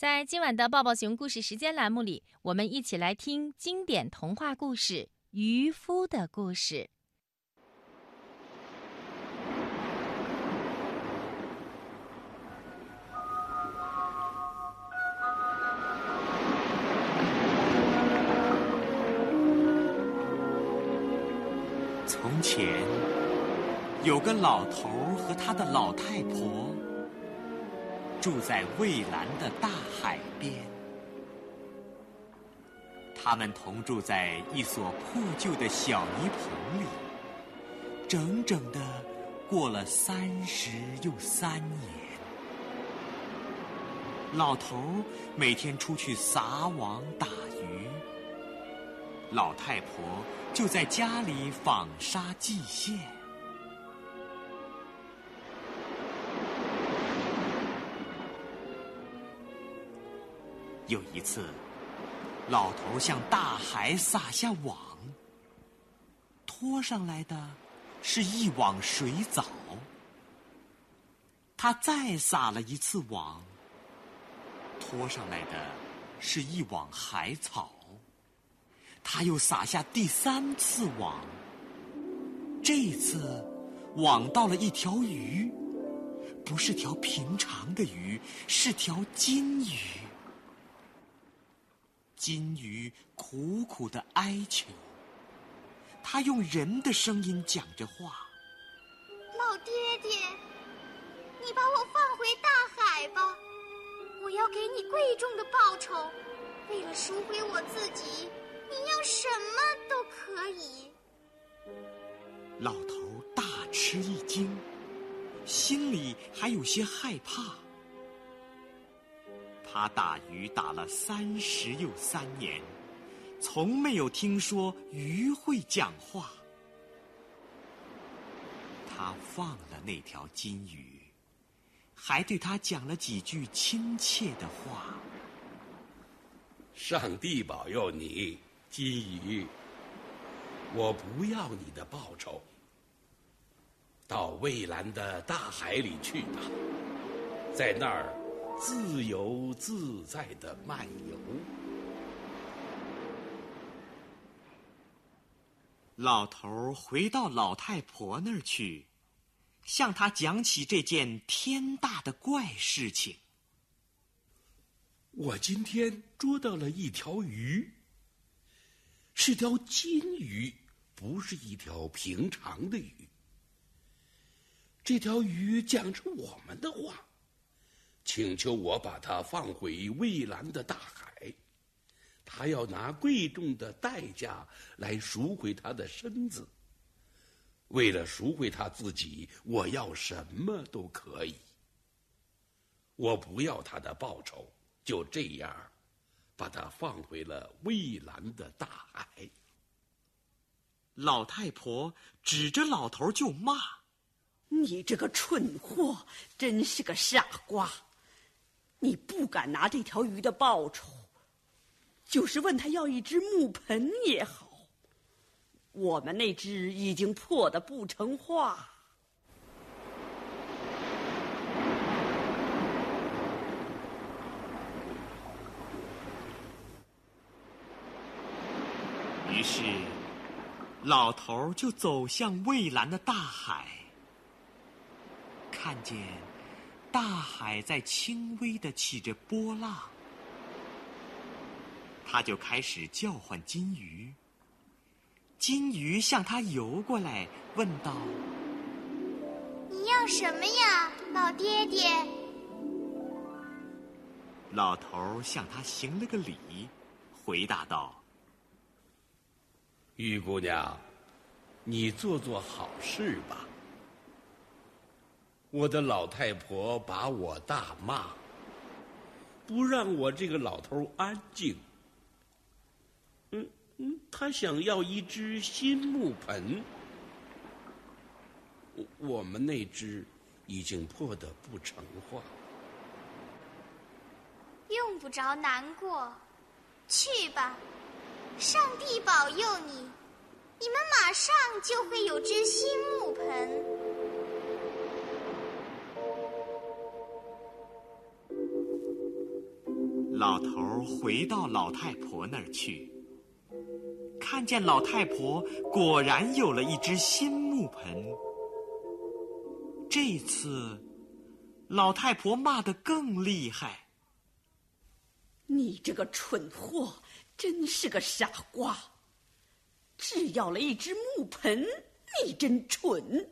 在今晚的抱抱熊故事时间栏目里，我们一起来听经典童话故事《渔夫的故事》。从前有个老头和他的老太婆。住在蔚蓝的大海边，他们同住在一所破旧的小泥棚里，整整的过了三十又三年。老头每天出去撒网打鱼，老太婆就在家里纺纱系线。有一次，老头向大海撒下网，拖上来的是一网水藻。他再撒了一次网，拖上来的是一网海草。他又撒下第三次网，这次网到了一条鱼，不是条平常的鱼，是条金鱼。金鱼苦苦的哀求，他用人的声音讲着话：“老爹爹，你把我放回大海吧，我要给你贵重的报酬。为了赎回我自己，你要什么都可以。”老头大吃一惊，心里还有些害怕。他打鱼打了三十又三年，从没有听说鱼会讲话。他放了那条金鱼，还对他讲了几句亲切的话。上帝保佑你，金鱼。我不要你的报酬，到蔚蓝的大海里去吧，在那儿。自由自在的漫游。老头回到老太婆那儿去，向她讲起这件天大的怪事情。我今天捉到了一条鱼，是条金鱼，不是一条平常的鱼。这条鱼讲着我们的话。请求我把他放回蔚蓝的大海，他要拿贵重的代价来赎回他的身子。为了赎回他自己，我要什么都可以。我不要他的报酬，就这样，把他放回了蔚蓝的大海。老太婆指着老头就骂：“你这个蠢货，真是个傻瓜！”你不敢拿这条鱼的报酬，就是问他要一只木盆也好。我们那只已经破的不成话。于是，老头就走向蔚蓝的大海，看见。大海在轻微的起着波浪，他就开始叫唤金鱼。金鱼向他游过来，问道：“你要什么呀，老爹爹？”老头向他行了个礼，回答道：“玉姑娘，你做做好事吧。”我的老太婆把我大骂，不让我这个老头安静。嗯嗯，他想要一只新木盆，我们那只已经破得不成话。用不着难过，去吧，上帝保佑你，你们马上就会有只新木盆。回到老太婆那儿去，看见老太婆果然有了一只新木盆。这次，老太婆骂得更厉害：“你这个蠢货，真是个傻瓜！只要了一只木盆，你真蠢！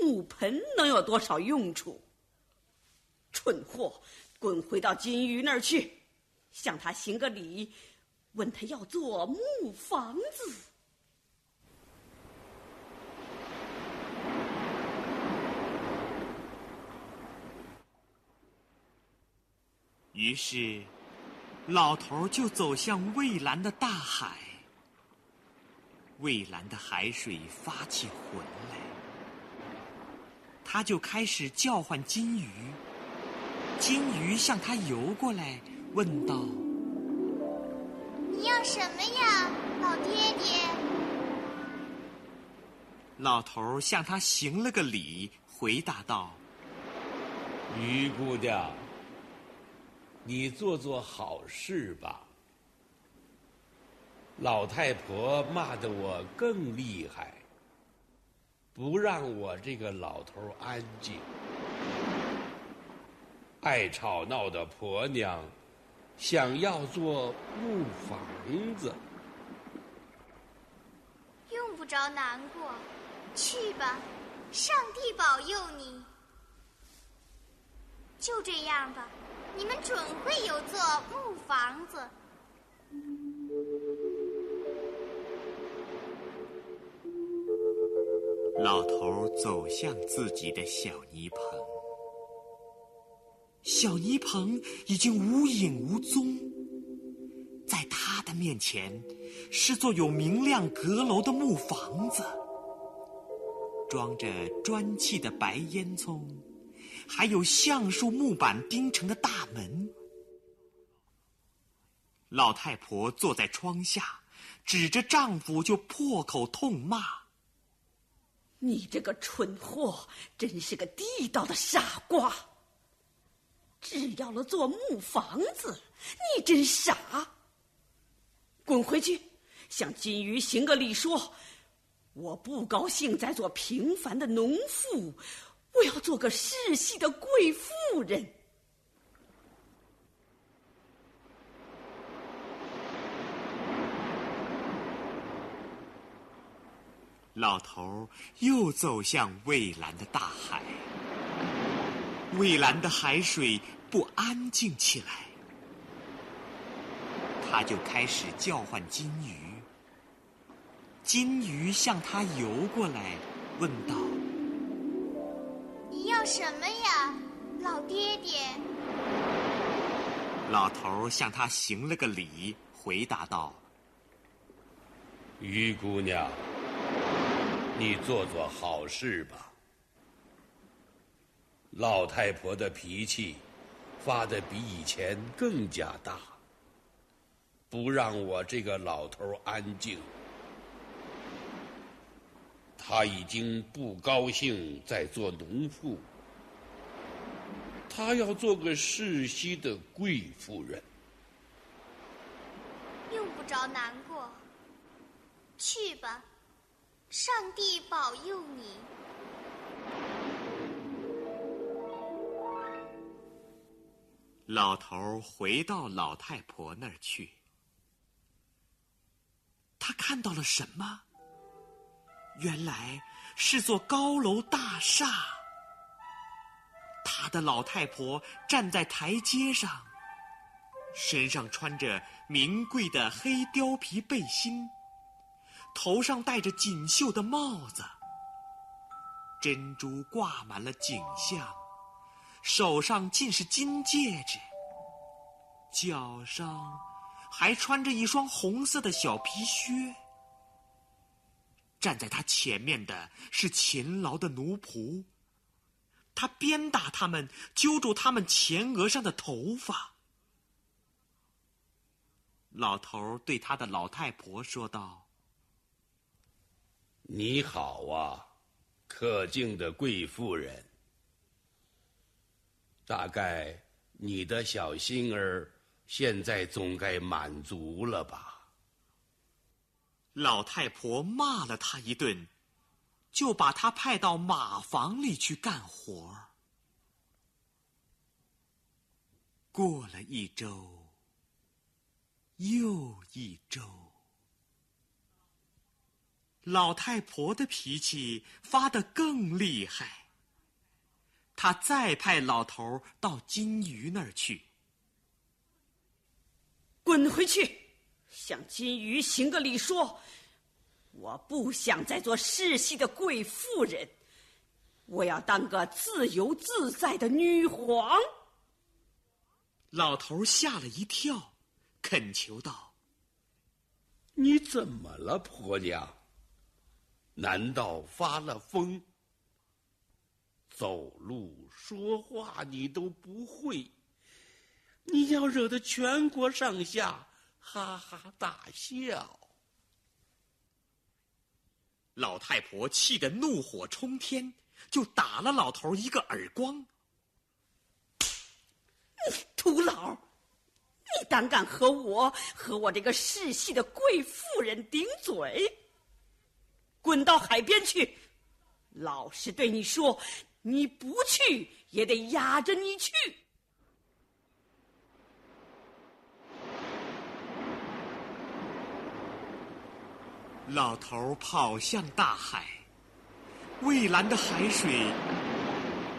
木盆能有多少用处？蠢货！”滚回到金鱼那儿去，向他行个礼，问他要做木房子。于是，老头就走向蔚蓝的大海。蔚蓝的海水发起浑来，他就开始叫唤金鱼。金鱼向他游过来，问道：“你要什么呀，老爹爹？”老头向他行了个礼，回答道：“于姑娘，你做做好事吧。老太婆骂得我更厉害，不让我这个老头安静。”爱吵闹的婆娘，想要做木房子，用不着难过，去吧，上帝保佑你。就这样吧，你们准会有座木房子。老头走向自己的小泥棚。小泥棚已经无影无踪，在他的面前是座有明亮阁楼的木房子，装着砖砌的白烟囱，还有橡树木板钉成的大门。老太婆坐在窗下，指着丈夫就破口痛骂：“你这个蠢货，真是个地道的傻瓜！”只要了座木房子，你真傻！滚回去，向金鱼行个礼，说：“我不高兴再做平凡的农妇，我要做个世袭的贵妇人。”老头又走向蔚蓝的大海。蔚蓝的海水不安静起来，他就开始叫唤金鱼。金鱼向他游过来，问道：“你要什么呀，老爹爹？”老头向他行了个礼，回答道：“鱼姑娘，你做做好事吧。”老太婆的脾气发的比以前更加大，不让我这个老头安静。他已经不高兴再做农妇，他要做个世袭的贵妇人。用不着难过，去吧，上帝保佑你。老头回到老太婆那儿去，他看到了什么？原来是座高楼大厦。他的老太婆站在台阶上，身上穿着名贵的黑貂皮背心，头上戴着锦绣的帽子，珍珠挂满了颈项。手上尽是金戒指，脚上还穿着一双红色的小皮靴。站在他前面的是勤劳的奴仆，他鞭打他们，揪住他们前额上的头发。老头对他的老太婆说道：“你好啊，可敬的贵妇人。”大概你的小心儿现在总该满足了吧？老太婆骂了他一顿，就把他派到马房里去干活。过了一周，又一周，老太婆的脾气发得更厉害。他再派老头到金鱼那儿去。滚回去，向金鱼行个礼，说：“我不想再做世袭的贵妇人，我要当个自由自在的女皇。”老头吓了一跳，恳求道：“你怎么了，婆娘？难道发了疯？走路说话你都不会？你要惹得全国上下哈哈大笑。”老太婆气得怒火冲天，就打了老头一个耳光。土老，你胆敢和我和我这个世袭的贵妇人顶嘴？滚到海边去！老实对你说，你不去也得压着你去。老头跑向大海，蔚蓝的海水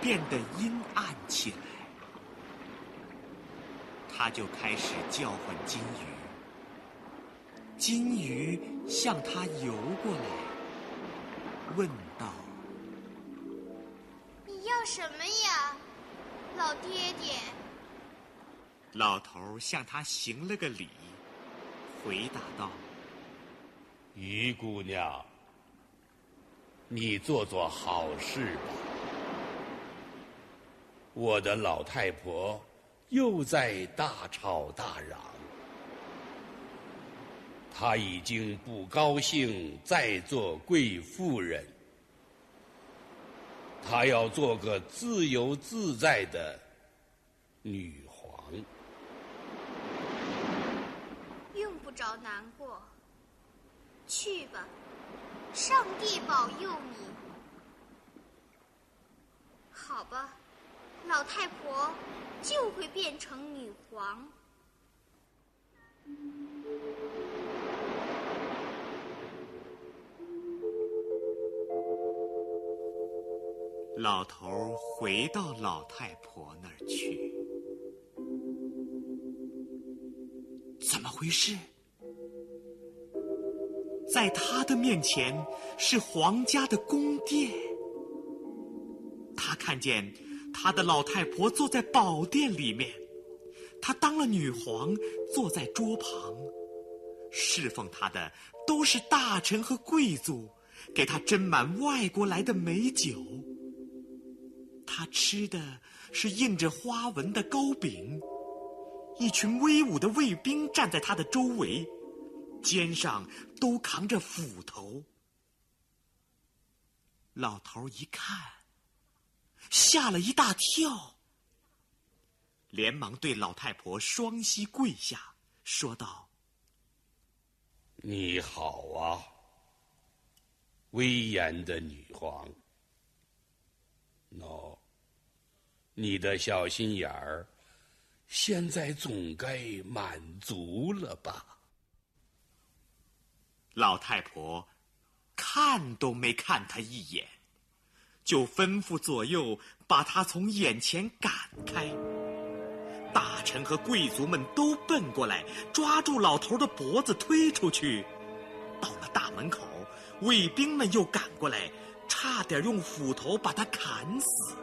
变得阴暗起来。他就开始叫唤金鱼，金鱼向他游过来，问道：“你要什么呀，老爹爹？”老头向他行了个礼，回答道：“于姑娘，你做做好事吧，我的老太婆。”又在大吵大嚷，她已经不高兴再做贵妇人，她要做个自由自在的女皇。用不着难过，去吧，上帝保佑你。好吧，老太婆。就会变成女皇。老头回到老太婆那儿去，怎么回事？在他的面前是皇家的宫殿，他看见。他的老太婆坐在宝殿里面，他当了女皇，坐在桌旁，侍奉他的都是大臣和贵族，给他斟满外国来的美酒。他吃的是印着花纹的糕饼，一群威武的卫兵站在他的周围，肩上都扛着斧头。老头一看。吓了一大跳，连忙对老太婆双膝跪下，说道：“你好啊，威严的女皇。你的小心眼儿，现在总该满足了吧？”老太婆看都没看他一眼。就吩咐左右把他从眼前赶开。大臣和贵族们都奔过来，抓住老头的脖子推出去。到了大门口，卫兵们又赶过来，差点用斧头把他砍死。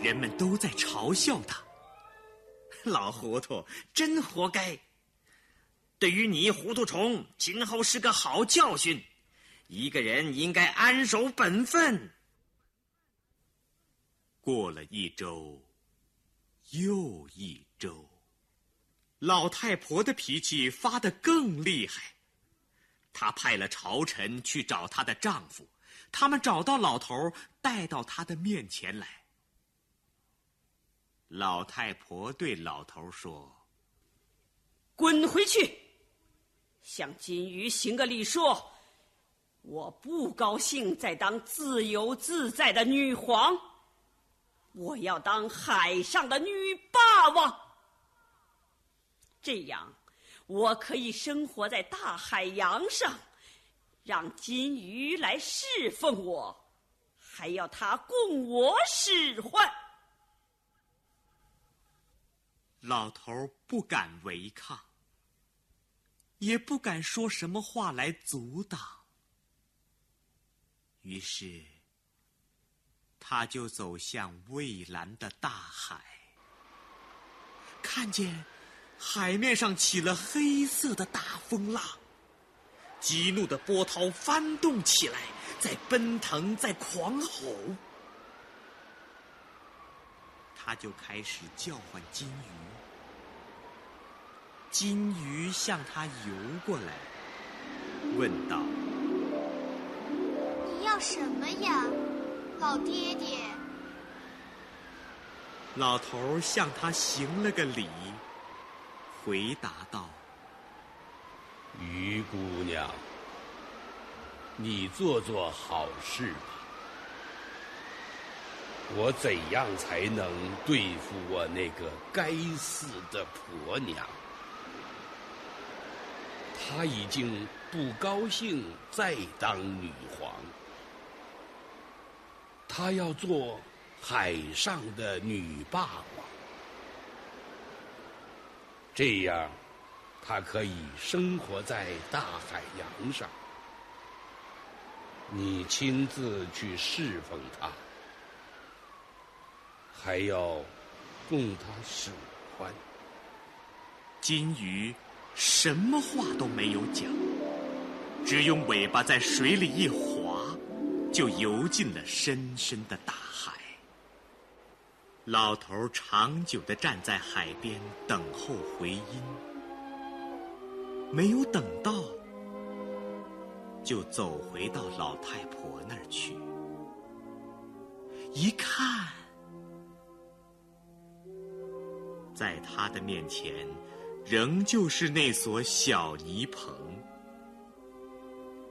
人们都在嘲笑他：“老糊涂，真活该！对于你糊涂虫，今后是个好教训。”一个人应该安守本分。过了一周，又一周，老太婆的脾气发得更厉害。她派了朝臣去找她的丈夫，他们找到老头，带到她的面前来。老太婆对老头说：“滚回去，向金鱼行个礼，说：“我不高兴再当自由自在的女皇，我要当海上的女霸王。这样，我可以生活在大海洋上，让金鱼来侍奉我，还要它供我使唤。”老头不敢违抗，也不敢说什么话来阻挡。于是，他就走向蔚蓝的大海，看见海面上起了黑色的大风浪，激怒的波涛翻动起来，在奔腾，在狂吼。他就开始叫唤金鱼。金鱼向他游过来，问道：“你要什么呀，老爹爹？”老头向他行了个礼，回答道：“鱼姑娘，你做做好事吧。我怎样才能对付我那个该死的婆娘？”她已经不高兴再当女皇，她要做海上的女霸王，这样，她可以生活在大海洋上。你亲自去侍奉她，还要供他使唤。金鱼。什么话都没有讲，只用尾巴在水里一划，就游进了深深的大海。老头长久的站在海边等候回音，没有等到，就走回到老太婆那儿去。一看，在他的面前。仍旧是那所小泥棚，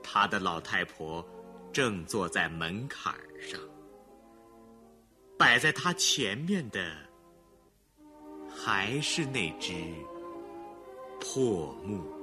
他的老太婆正坐在门槛上，摆在他前面的还是那只破木。